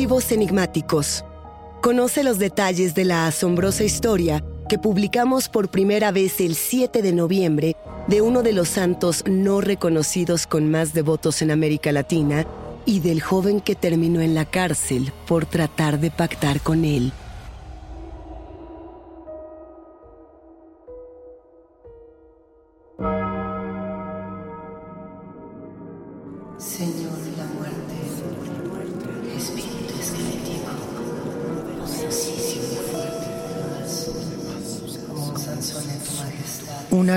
Archivos enigmáticos. Conoce los detalles de la asombrosa historia que publicamos por primera vez el 7 de noviembre de uno de los santos no reconocidos con más devotos en América Latina y del joven que terminó en la cárcel por tratar de pactar con él.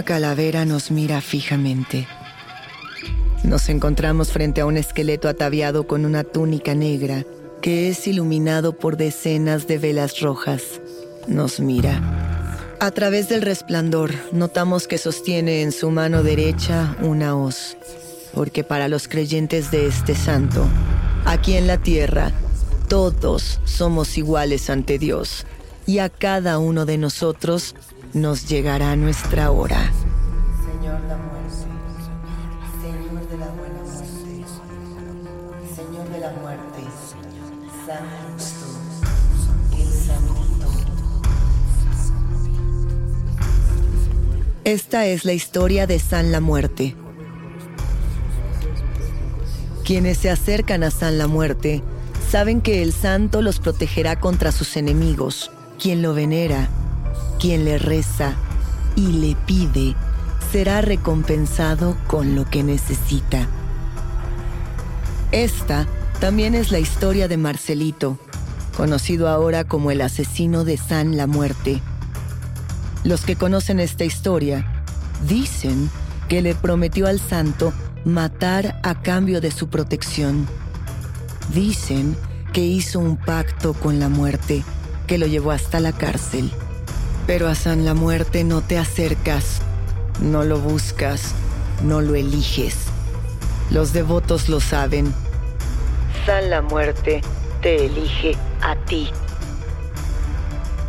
Calavera nos mira fijamente. Nos encontramos frente a un esqueleto ataviado con una túnica negra que es iluminado por decenas de velas rojas. Nos mira. A través del resplandor notamos que sostiene en su mano derecha una hoz, porque para los creyentes de este santo, aquí en la tierra, todos somos iguales ante Dios y a cada uno de nosotros nos llegará nuestra hora. Señor la muerte, Señor de la buena muerte, Señor de la muerte, Santo, el Santito. Esta es la historia de San la Muerte. Quienes se acercan a San la Muerte saben que el santo los protegerá contra sus enemigos. Quien lo venera, quien le reza y le pide, será recompensado con lo que necesita. Esta también es la historia de Marcelito, conocido ahora como el asesino de San la Muerte. Los que conocen esta historia dicen que le prometió al santo matar a cambio de su protección. Dicen que hizo un pacto con la muerte que lo llevó hasta la cárcel. Pero a San la Muerte no te acercas, no lo buscas, no lo eliges. Los devotos lo saben. San la muerte te elige a ti.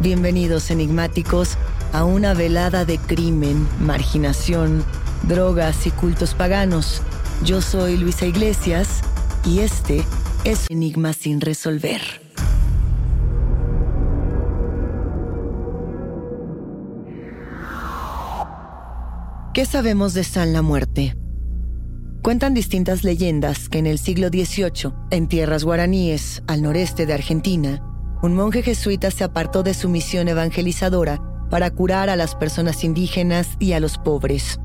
Bienvenidos enigmáticos a una velada de crimen, marginación, drogas y cultos paganos. Yo soy Luisa Iglesias y este es Enigma sin resolver. ¿Qué sabemos de San la Muerte? Cuentan distintas leyendas que en el siglo XVIII, en tierras guaraníes, al noreste de Argentina, un monje jesuita se apartó de su misión evangelizadora para curar a las personas indígenas y a los pobres.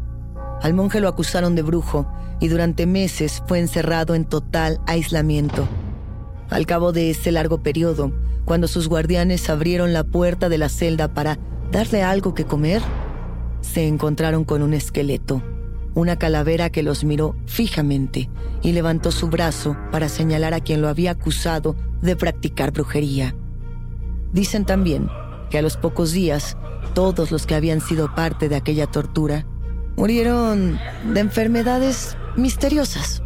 Al monje lo acusaron de brujo y durante meses fue encerrado en total aislamiento. Al cabo de ese largo periodo, cuando sus guardianes abrieron la puerta de la celda para darle algo que comer, se encontraron con un esqueleto, una calavera que los miró fijamente y levantó su brazo para señalar a quien lo había acusado de practicar brujería. Dicen también que a los pocos días, todos los que habían sido parte de aquella tortura murieron de enfermedades misteriosas.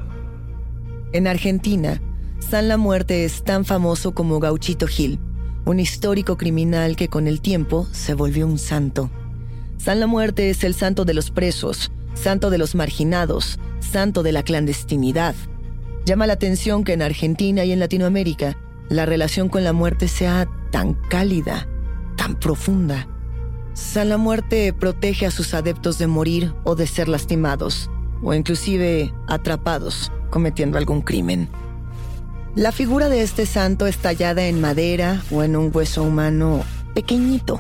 En Argentina, San La Muerte es tan famoso como Gauchito Gil, un histórico criminal que con el tiempo se volvió un santo. San La Muerte es el santo de los presos, santo de los marginados, santo de la clandestinidad. Llama la atención que en Argentina y en Latinoamérica la relación con la muerte sea tan cálida, tan profunda. San la Muerte protege a sus adeptos de morir o de ser lastimados, o inclusive atrapados cometiendo algún crimen. La figura de este santo es tallada en madera o en un hueso humano pequeñito.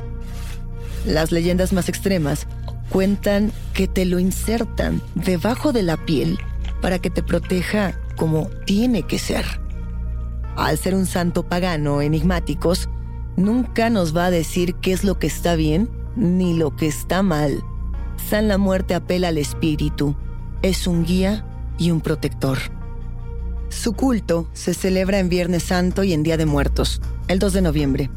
Las leyendas más extremas cuentan que te lo insertan debajo de la piel para que te proteja como tiene que ser. Al ser un santo pagano enigmáticos, nunca nos va a decir qué es lo que está bien ni lo que está mal. San la Muerte apela al espíritu, es un guía y un protector. Su culto se celebra en Viernes Santo y en Día de Muertos, el 2 de noviembre,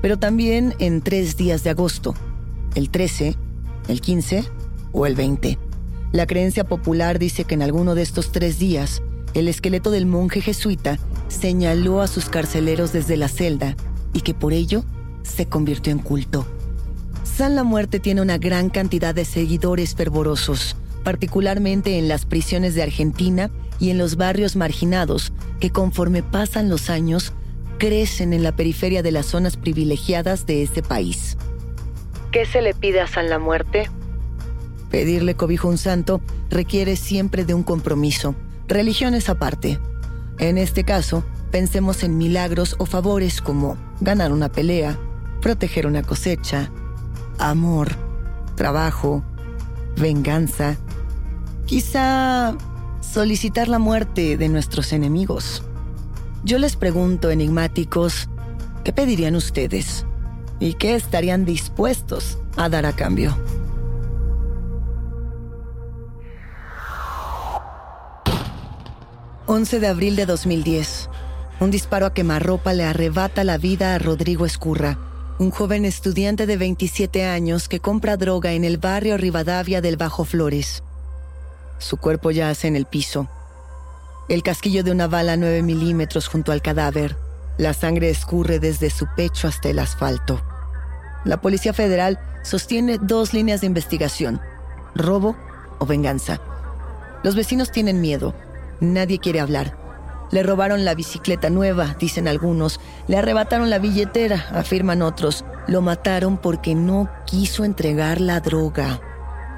pero también en tres días de agosto, el 13, el 15 o el 20. La creencia popular dice que en alguno de estos tres días, el esqueleto del monje jesuita señaló a sus carceleros desde la celda y que por ello se convirtió en culto. San la Muerte tiene una gran cantidad de seguidores fervorosos, particularmente en las prisiones de Argentina y en los barrios marginados, que conforme pasan los años, crecen en la periferia de las zonas privilegiadas de este país. ¿Qué se le pide a San la Muerte? Pedirle cobijo a un santo requiere siempre de un compromiso, religiones aparte. En este caso, pensemos en milagros o favores como ganar una pelea, proteger una cosecha, amor, trabajo, venganza, quizá solicitar la muerte de nuestros enemigos. Yo les pregunto, enigmáticos, ¿qué pedirían ustedes? ¿Y qué estarían dispuestos a dar a cambio? ...11 de abril de 2010... Un disparo a quemarropa le arrebata la vida a Rodrigo Escurra, un joven estudiante de 27 años que compra droga en el barrio Rivadavia del Bajo Flores. Su cuerpo yace en el piso. El casquillo de una bala 9 milímetros junto al cadáver. La sangre escurre desde su pecho hasta el asfalto. La Policía Federal sostiene dos líneas de investigación, robo o venganza. Los vecinos tienen miedo. Nadie quiere hablar. Le robaron la bicicleta nueva, dicen algunos. Le arrebataron la billetera, afirman otros. Lo mataron porque no quiso entregar la droga.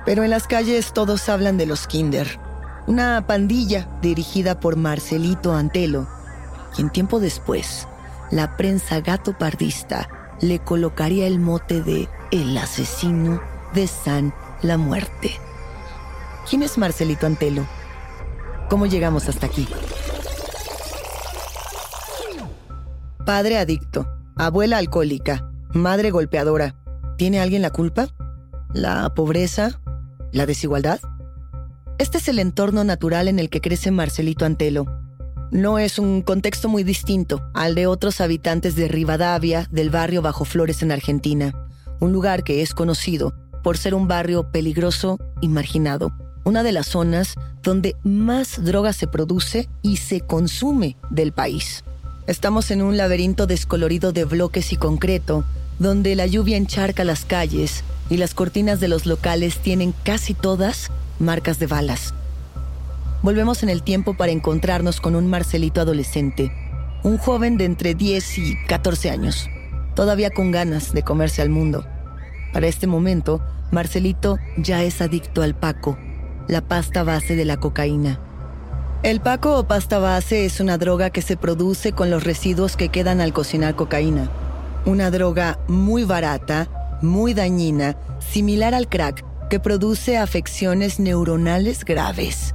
Pero en las calles todos hablan de los Kinder. Una pandilla dirigida por Marcelito Antelo, quien tiempo después, la prensa gato pardista le colocaría el mote de el asesino de San La Muerte. ¿Quién es Marcelito Antelo? ¿Cómo llegamos hasta aquí? Padre adicto, abuela alcohólica, madre golpeadora. ¿Tiene alguien la culpa? ¿La pobreza? ¿La desigualdad? Este es el entorno natural en el que crece Marcelito Antelo. No es un contexto muy distinto al de otros habitantes de Rivadavia, del barrio Bajo Flores en Argentina, un lugar que es conocido por ser un barrio peligroso y marginado, una de las zonas donde más droga se produce y se consume del país. Estamos en un laberinto descolorido de bloques y concreto, donde la lluvia encharca las calles y las cortinas de los locales tienen casi todas marcas de balas. Volvemos en el tiempo para encontrarnos con un Marcelito adolescente, un joven de entre 10 y 14 años, todavía con ganas de comerse al mundo. Para este momento, Marcelito ya es adicto al paco, la pasta base de la cocaína, El paco o pasta base es una droga que se produce con los residuos que quedan al cocinar cocaína. Una droga muy barata, muy dañina, similar al crack, que produce afecciones neuronales graves.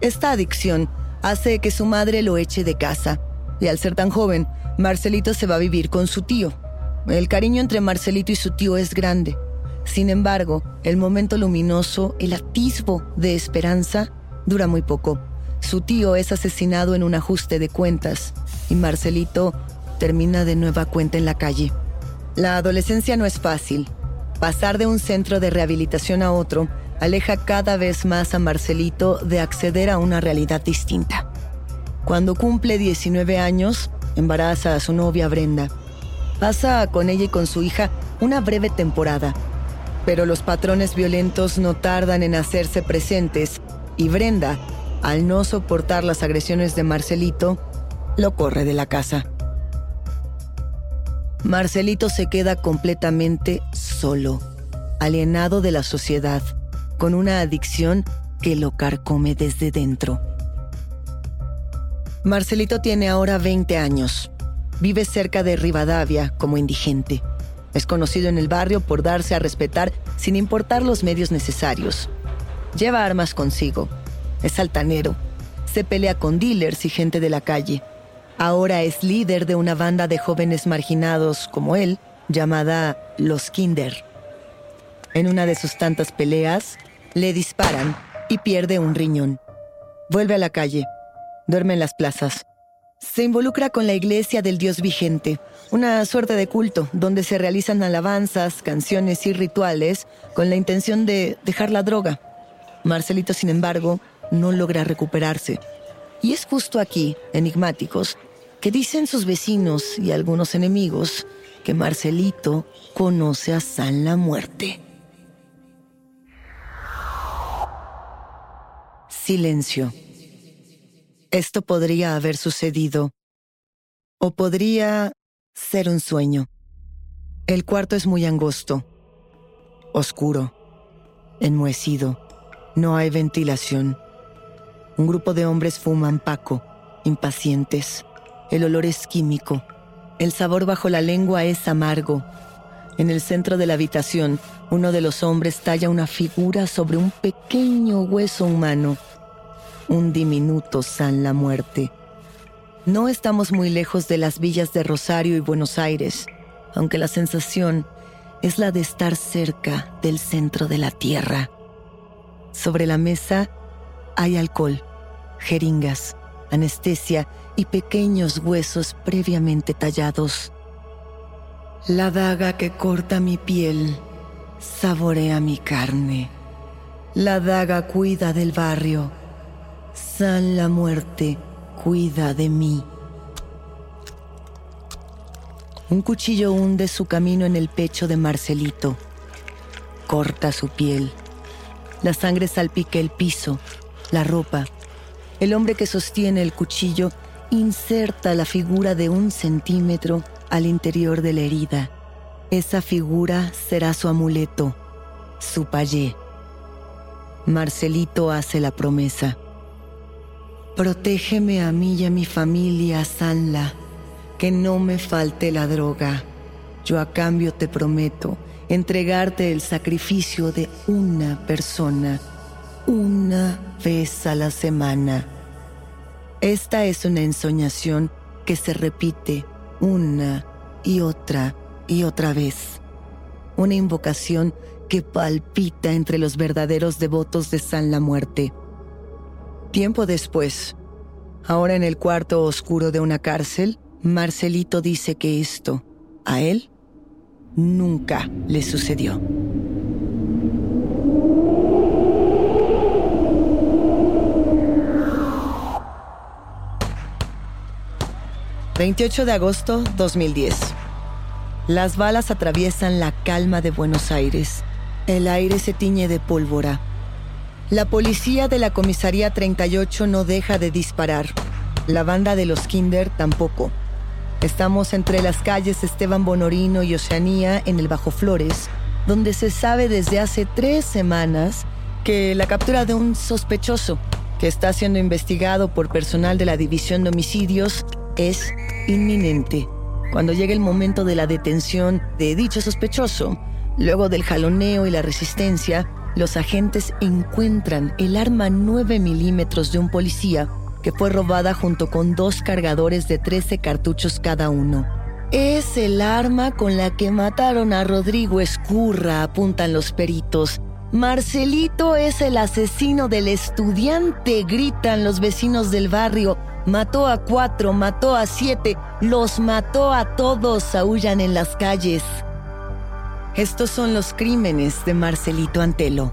Esta adicción hace que su madre lo eche de casa, y al ser tan joven, Marcelito se va a vivir con su tío. El cariño entre Marcelito y su tío es grande. Sin embargo, el momento luminoso, el atisbo de esperanza, dura muy poco. Su tío es asesinado en un ajuste de cuentas y Marcelito termina de nueva cuenta en la calle. La adolescencia no es fácil. Pasar de un centro de rehabilitación a otro aleja cada vez más a Marcelito de acceder a una realidad distinta. Cuando cumple 19 años, embaraza a su novia Brenda. Pasa con ella y con su hija una breve temporada, pero los patrones violentos no tardan en hacerse presentes y Brenda al no soportar las agresiones de Marcelito, lo corre de la casa. Marcelito se queda completamente solo, alienado de la sociedad, con una adicción que lo carcome desde dentro. Marcelito tiene ahora 20 años. Vive cerca de Rivadavia como indigente. Es conocido en el barrio por darse a respetar sin importar los medios necesarios. Lleva armas consigo es altanero, se pelea con dealers y gente de la calle. Ahora es líder de una banda de jóvenes marginados como él, llamada Los Kinder. En una de sus tantas peleas, le disparan y pierde un riñón. Vuelve a la calle, duerme en las plazas. Se involucra con la iglesia del Dios vigente, una suerte de culto donde se realizan alabanzas, canciones y rituales con la intención de dejar la droga. Marcelito, sin embargo, no logra recuperarse. Y es justo aquí, enigmáticos, que dicen sus vecinos y algunos enemigos que Marcelito conoce a San la Muerte. Silencio. Esto podría haber sucedido o podría ser un sueño. El cuarto es muy angosto, oscuro, enmohecido. No hay ventilación. Un grupo de hombres fuman paco, impacientes. El olor es químico. El sabor bajo la lengua es amargo. En el centro de la habitación, uno de los hombres talla una figura sobre un pequeño hueso humano. Un diminuto San la Muerte. No estamos muy lejos de las villas de Rosario y Buenos Aires, aunque la sensación es la de estar cerca del centro de la Tierra. Sobre la mesa hay alcohol jeringas, anestesia y pequeños huesos previamente tallados. La daga que corta mi piel saborea mi carne. La daga cuida del barrio. San la muerte cuida de mí. Un cuchillo hunde su camino en el pecho de Marcelito. Corta su piel. La sangre salpica el piso, la ropa el hombre que sostiene el cuchillo inserta la figura de un centímetro al interior de la herida. Esa figura será su amuleto, su payé. Marcelito hace la promesa. Protégeme a mí y a mi familia, Sanla, que no me falte la droga. Yo a cambio te prometo entregarte el sacrificio de una persona una vez a la semana. Esta es una ensoñación que se repite una y otra y otra vez. Una invocación que palpita entre los verdaderos devotos de San la Muerte. Tiempo después, ahora en el cuarto oscuro de una cárcel, Marcelito dice que esto, a él, nunca le sucedió. 28 de agosto 2010. Las balas atraviesan la calma de Buenos Aires. El aire se tiñe de pólvora. La policía de la comisaría 38 no deja de disparar. La banda de los Kinder tampoco. Estamos entre las calles Esteban Bonorino y Oceanía en el Bajo Flores, donde se sabe desde hace tres semanas que la captura de un sospechoso, que está siendo investigado por personal de la División de Homicidios, es inminente. Cuando llegue el momento de la detención de dicho sospechoso, luego del jaloneo y la resistencia, los agentes encuentran el arma 9 milímetros de un policía que fue robada junto con dos cargadores de 13 cartuchos cada uno. Es el arma con la que mataron a Rodrigo Escurra, apuntan los peritos. Marcelito es el asesino del estudiante, gritan los vecinos del barrio. Mató a cuatro, mató a siete, los mató a todos, aullan en las calles. Estos son los crímenes de Marcelito Antelo.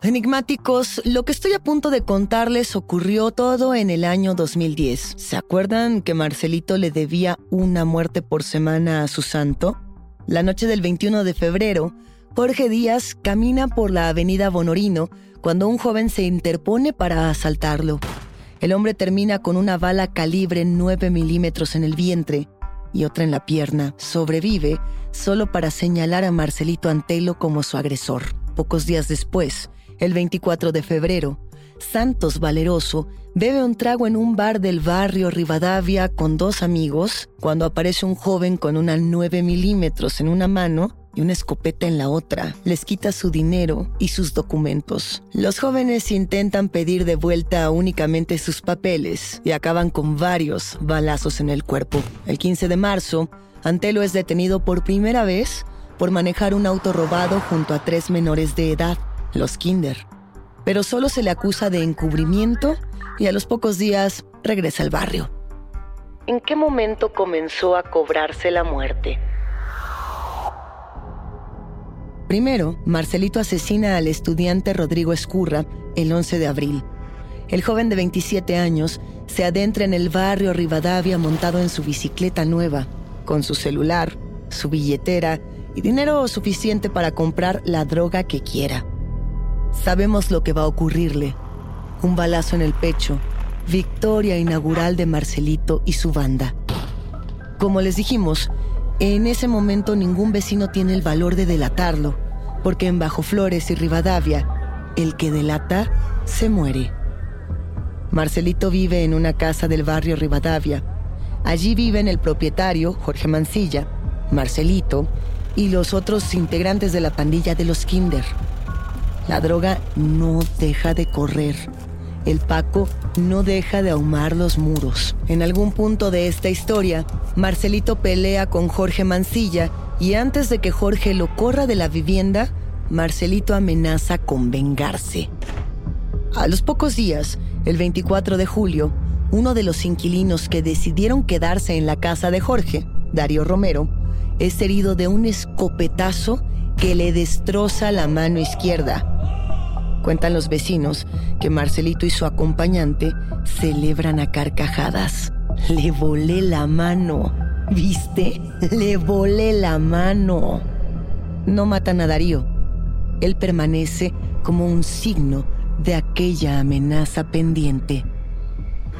Enigmáticos, lo que estoy a punto de contarles ocurrió todo en el año 2010. ¿Se acuerdan que Marcelito le debía una muerte por semana a su santo? La noche del 21 de febrero, Jorge Díaz camina por la avenida Bonorino cuando un joven se interpone para asaltarlo. El hombre termina con una bala calibre 9 milímetros en el vientre y otra en la pierna. Sobrevive solo para señalar a Marcelito Antelo como su agresor. Pocos días después, el 24 de febrero, Santos Valeroso bebe un trago en un bar del barrio Rivadavia con dos amigos cuando aparece un joven con una 9 milímetros en una mano y una escopeta en la otra. Les quita su dinero y sus documentos. Los jóvenes intentan pedir de vuelta únicamente sus papeles y acaban con varios balazos en el cuerpo. El 15 de marzo, Antelo es detenido por primera vez por manejar un auto robado junto a tres menores de edad los Kinder. Pero solo se le acusa de encubrimiento y a los pocos días regresa al barrio. ¿En qué momento comenzó a cobrarse la muerte? Primero, Marcelito asesina al estudiante Rodrigo Escurra el 11 de abril. El joven de 27 años se adentra en el barrio Rivadavia montado en su bicicleta nueva, con su celular, su billetera y dinero suficiente para comprar la droga que quiera. Sabemos lo que va a ocurrirle. Un balazo en el pecho, victoria inaugural de Marcelito y su banda. Como les dijimos, en ese momento ningún vecino tiene el valor de delatarlo, porque en Bajo Flores y Rivadavia, el que delata se muere. Marcelito vive en una casa del barrio Rivadavia. Allí viven el propietario, Jorge Mancilla, Marcelito y los otros integrantes de la pandilla de los Kinder. La droga no deja de correr. El Paco no deja de ahumar los muros. En algún punto de esta historia, Marcelito pelea con Jorge Mancilla y antes de que Jorge lo corra de la vivienda, Marcelito amenaza con vengarse. A los pocos días, el 24 de julio, uno de los inquilinos que decidieron quedarse en la casa de Jorge, Darío Romero, es herido de un escopetazo que le destroza la mano izquierda. Cuentan los vecinos que Marcelito y su acompañante celebran a carcajadas. Le volé la mano. ¿Viste? Le volé la mano. No matan a Darío. Él permanece como un signo de aquella amenaza pendiente.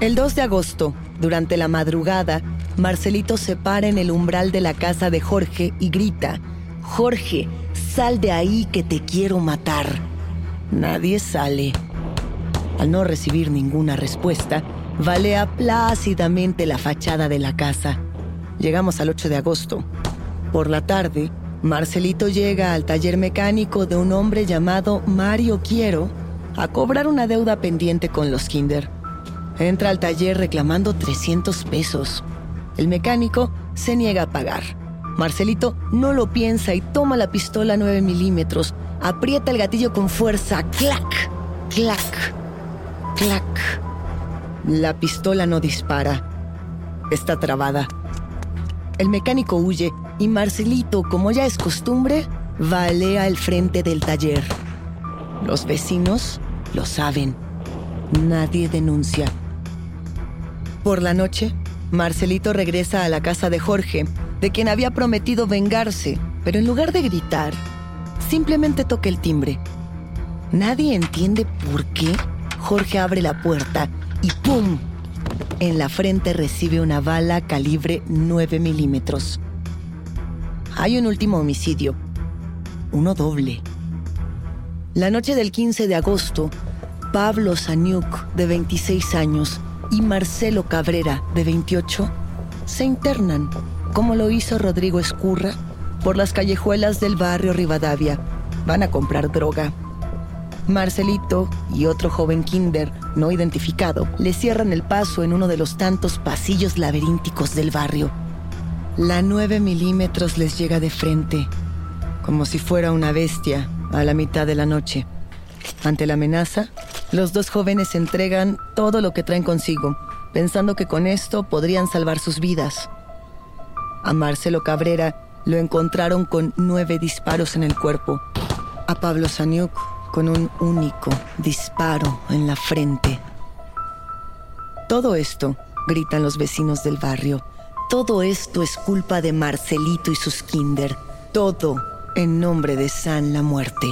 El 2 de agosto, durante la madrugada, Marcelito se para en el umbral de la casa de Jorge y grita, Jorge, sal de ahí que te quiero matar. Nadie sale. Al no recibir ninguna respuesta, valea plácidamente la fachada de la casa. Llegamos al 8 de agosto. Por la tarde, Marcelito llega al taller mecánico de un hombre llamado Mario Quiero a cobrar una deuda pendiente con los Kinder. Entra al taller reclamando 300 pesos. El mecánico se niega a pagar. Marcelito no lo piensa y toma la pistola 9 milímetros, aprieta el gatillo con fuerza, clac, clac, clac. La pistola no dispara. Está trabada. El mecánico huye y Marcelito, como ya es costumbre, valea el frente del taller. Los vecinos lo saben. Nadie denuncia. Por la noche, Marcelito regresa a la casa de Jorge, de quien había prometido vengarse, pero en lugar de gritar, simplemente toca el timbre. Nadie entiende por qué Jorge abre la puerta y ¡pum! En la frente recibe una bala calibre 9 milímetros. Hay un último homicidio, uno doble. La noche del 15 de agosto, Pablo Saniuk, de 26 años, y Marcelo Cabrera, de 28, se internan, como lo hizo Rodrigo Escurra, por las callejuelas del barrio Rivadavia. Van a comprar droga. Marcelito y otro joven kinder no identificado le cierran el paso en uno de los tantos pasillos laberínticos del barrio. La 9 milímetros les llega de frente, como si fuera una bestia, a la mitad de la noche. Ante la amenaza, los dos jóvenes entregan todo lo que traen consigo, pensando que con esto podrían salvar sus vidas. A Marcelo Cabrera lo encontraron con nueve disparos en el cuerpo. A Pablo Saniuk con un único disparo en la frente. Todo esto, gritan los vecinos del barrio, todo esto es culpa de Marcelito y sus kinder. Todo en nombre de San la Muerte.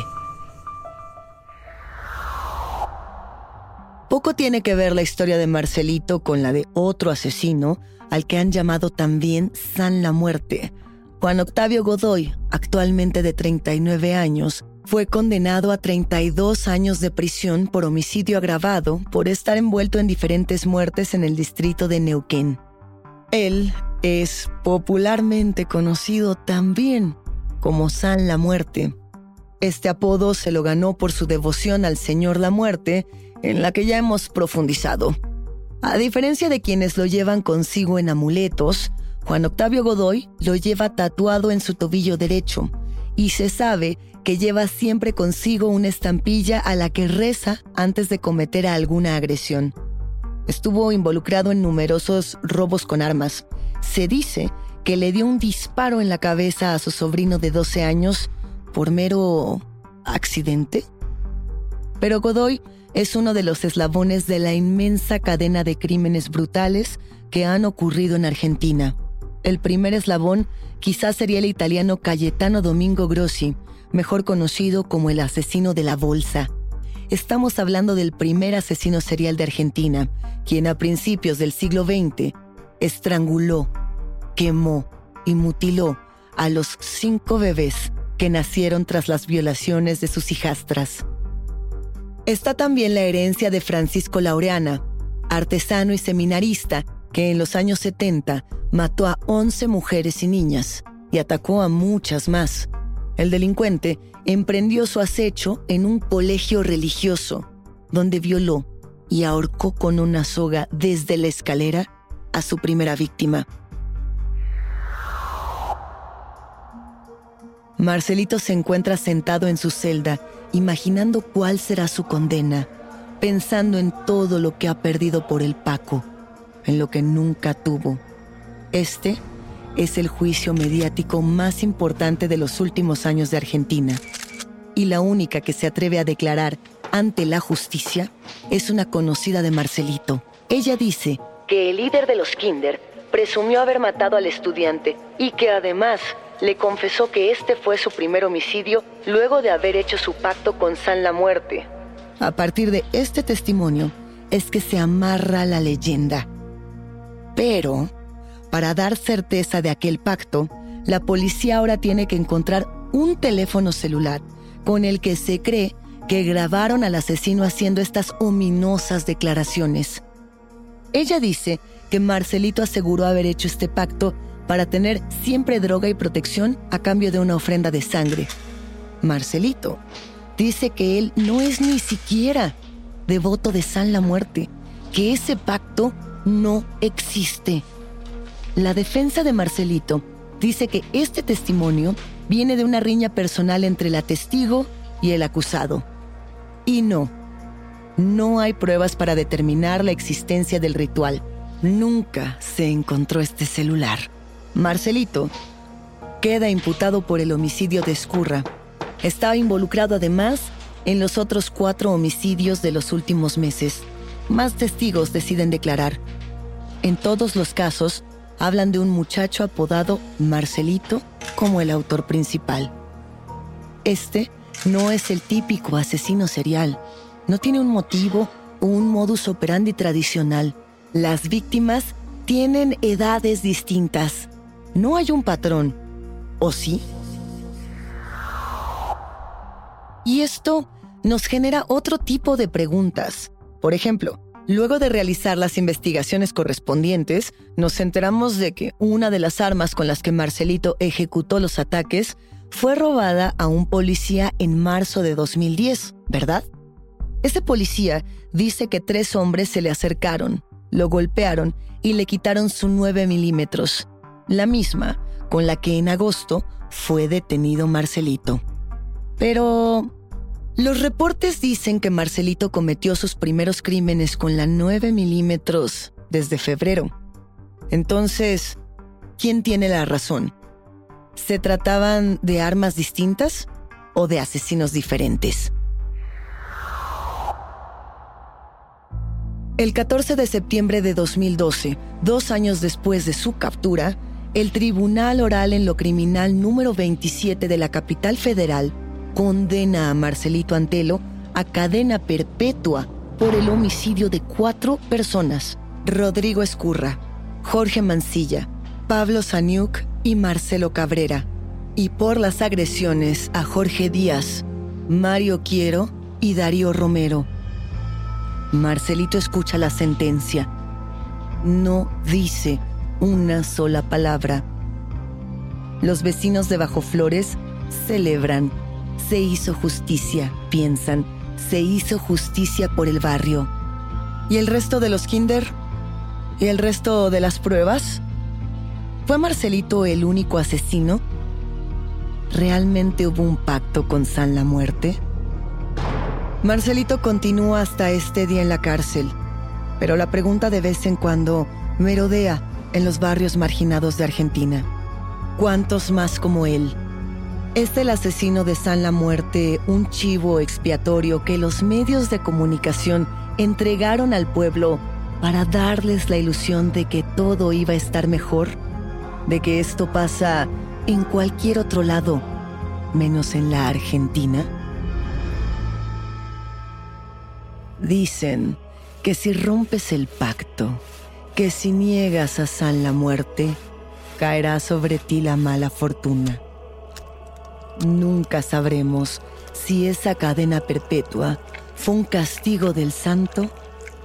Poco tiene que ver la historia de Marcelito con la de otro asesino al que han llamado también San la Muerte. Juan Octavio Godoy, actualmente de 39 años, fue condenado a 32 años de prisión por homicidio agravado por estar envuelto en diferentes muertes en el distrito de Neuquén. Él es popularmente conocido también como San la Muerte. Este apodo se lo ganó por su devoción al Señor la Muerte en la que ya hemos profundizado. A diferencia de quienes lo llevan consigo en amuletos, Juan Octavio Godoy lo lleva tatuado en su tobillo derecho y se sabe que lleva siempre consigo una estampilla a la que reza antes de cometer alguna agresión. Estuvo involucrado en numerosos robos con armas. Se dice que le dio un disparo en la cabeza a su sobrino de 12 años por mero accidente. Pero Godoy es uno de los eslabones de la inmensa cadena de crímenes brutales que han ocurrido en Argentina. El primer eslabón quizás sería el italiano Cayetano Domingo Grossi, mejor conocido como el asesino de la bolsa. Estamos hablando del primer asesino serial de Argentina, quien a principios del siglo XX estranguló, quemó y mutiló a los cinco bebés que nacieron tras las violaciones de sus hijastras. Está también la herencia de Francisco Laureana, artesano y seminarista que en los años 70 mató a 11 mujeres y niñas y atacó a muchas más. El delincuente emprendió su acecho en un colegio religioso, donde violó y ahorcó con una soga desde la escalera a su primera víctima. Marcelito se encuentra sentado en su celda, imaginando cuál será su condena, pensando en todo lo que ha perdido por el Paco, en lo que nunca tuvo. Este es el juicio mediático más importante de los últimos años de Argentina. Y la única que se atreve a declarar ante la justicia es una conocida de Marcelito. Ella dice que el líder de los Kinder presumió haber matado al estudiante y que además le confesó que este fue su primer homicidio luego de haber hecho su pacto con San la Muerte. A partir de este testimonio es que se amarra la leyenda. Pero, para dar certeza de aquel pacto, la policía ahora tiene que encontrar un teléfono celular con el que se cree que grabaron al asesino haciendo estas ominosas declaraciones. Ella dice que Marcelito aseguró haber hecho este pacto para tener siempre droga y protección a cambio de una ofrenda de sangre. Marcelito dice que él no es ni siquiera devoto de San la Muerte, que ese pacto no existe. La defensa de Marcelito dice que este testimonio viene de una riña personal entre la testigo y el acusado. Y no, no hay pruebas para determinar la existencia del ritual. Nunca se encontró este celular. Marcelito queda imputado por el homicidio de Escurra. Estaba involucrado además en los otros cuatro homicidios de los últimos meses. Más testigos deciden declarar. En todos los casos, hablan de un muchacho apodado Marcelito como el autor principal. Este no es el típico asesino serial. No tiene un motivo o un modus operandi tradicional. Las víctimas tienen edades distintas. No hay un patrón. ¿O sí? Y esto nos genera otro tipo de preguntas. Por ejemplo, luego de realizar las investigaciones correspondientes, nos enteramos de que una de las armas con las que Marcelito ejecutó los ataques fue robada a un policía en marzo de 2010, ¿verdad? Ese policía dice que tres hombres se le acercaron, lo golpearon y le quitaron su 9 milímetros, la misma con la que en agosto fue detenido Marcelito. Pero los reportes dicen que Marcelito cometió sus primeros crímenes con la 9 milímetros desde febrero. Entonces, ¿quién tiene la razón? ¿Se trataban de armas distintas o de asesinos diferentes? El 14 de septiembre de 2012, dos años después de su captura, el Tribunal Oral en lo Criminal número 27 de la capital federal condena a Marcelito Antelo a cadena perpetua por el homicidio de cuatro personas, Rodrigo Escurra, Jorge Mancilla, Pablo Saniuk y Marcelo Cabrera, y por las agresiones a Jorge Díaz, Mario Quiero y Darío Romero. Marcelito escucha la sentencia. No dice una sola palabra. Los vecinos de Bajo Flores celebran. Se hizo justicia, piensan. Se hizo justicia por el barrio. ¿Y el resto de los kinder? ¿Y el resto de las pruebas? ¿Fue Marcelito el único asesino? ¿Realmente hubo un pacto con San la Muerte? Marcelito continúa hasta este día en la cárcel, pero la pregunta de vez en cuando merodea en los barrios marginados de Argentina. ¿Cuántos más como él? ¿Es el asesino de San la Muerte un chivo expiatorio que los medios de comunicación entregaron al pueblo para darles la ilusión de que todo iba a estar mejor? de que esto pasa en cualquier otro lado, menos en la Argentina? Dicen que si rompes el pacto, que si niegas a San la muerte, caerá sobre ti la mala fortuna. Nunca sabremos si esa cadena perpetua fue un castigo del santo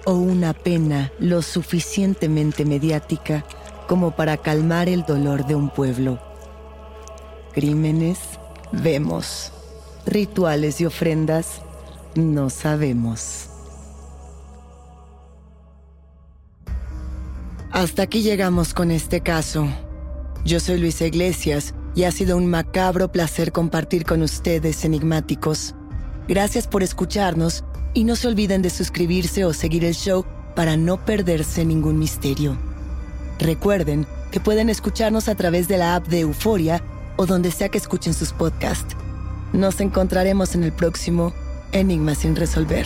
o una pena lo suficientemente mediática como para calmar el dolor de un pueblo. Crímenes, vemos. Rituales y ofrendas, no sabemos. Hasta aquí llegamos con este caso. Yo soy Luisa Iglesias y ha sido un macabro placer compartir con ustedes enigmáticos. Gracias por escucharnos y no se olviden de suscribirse o seguir el show para no perderse ningún misterio. Recuerden que pueden escucharnos a través de la app de Euforia o donde sea que escuchen sus podcasts. Nos encontraremos en el próximo Enigma sin resolver.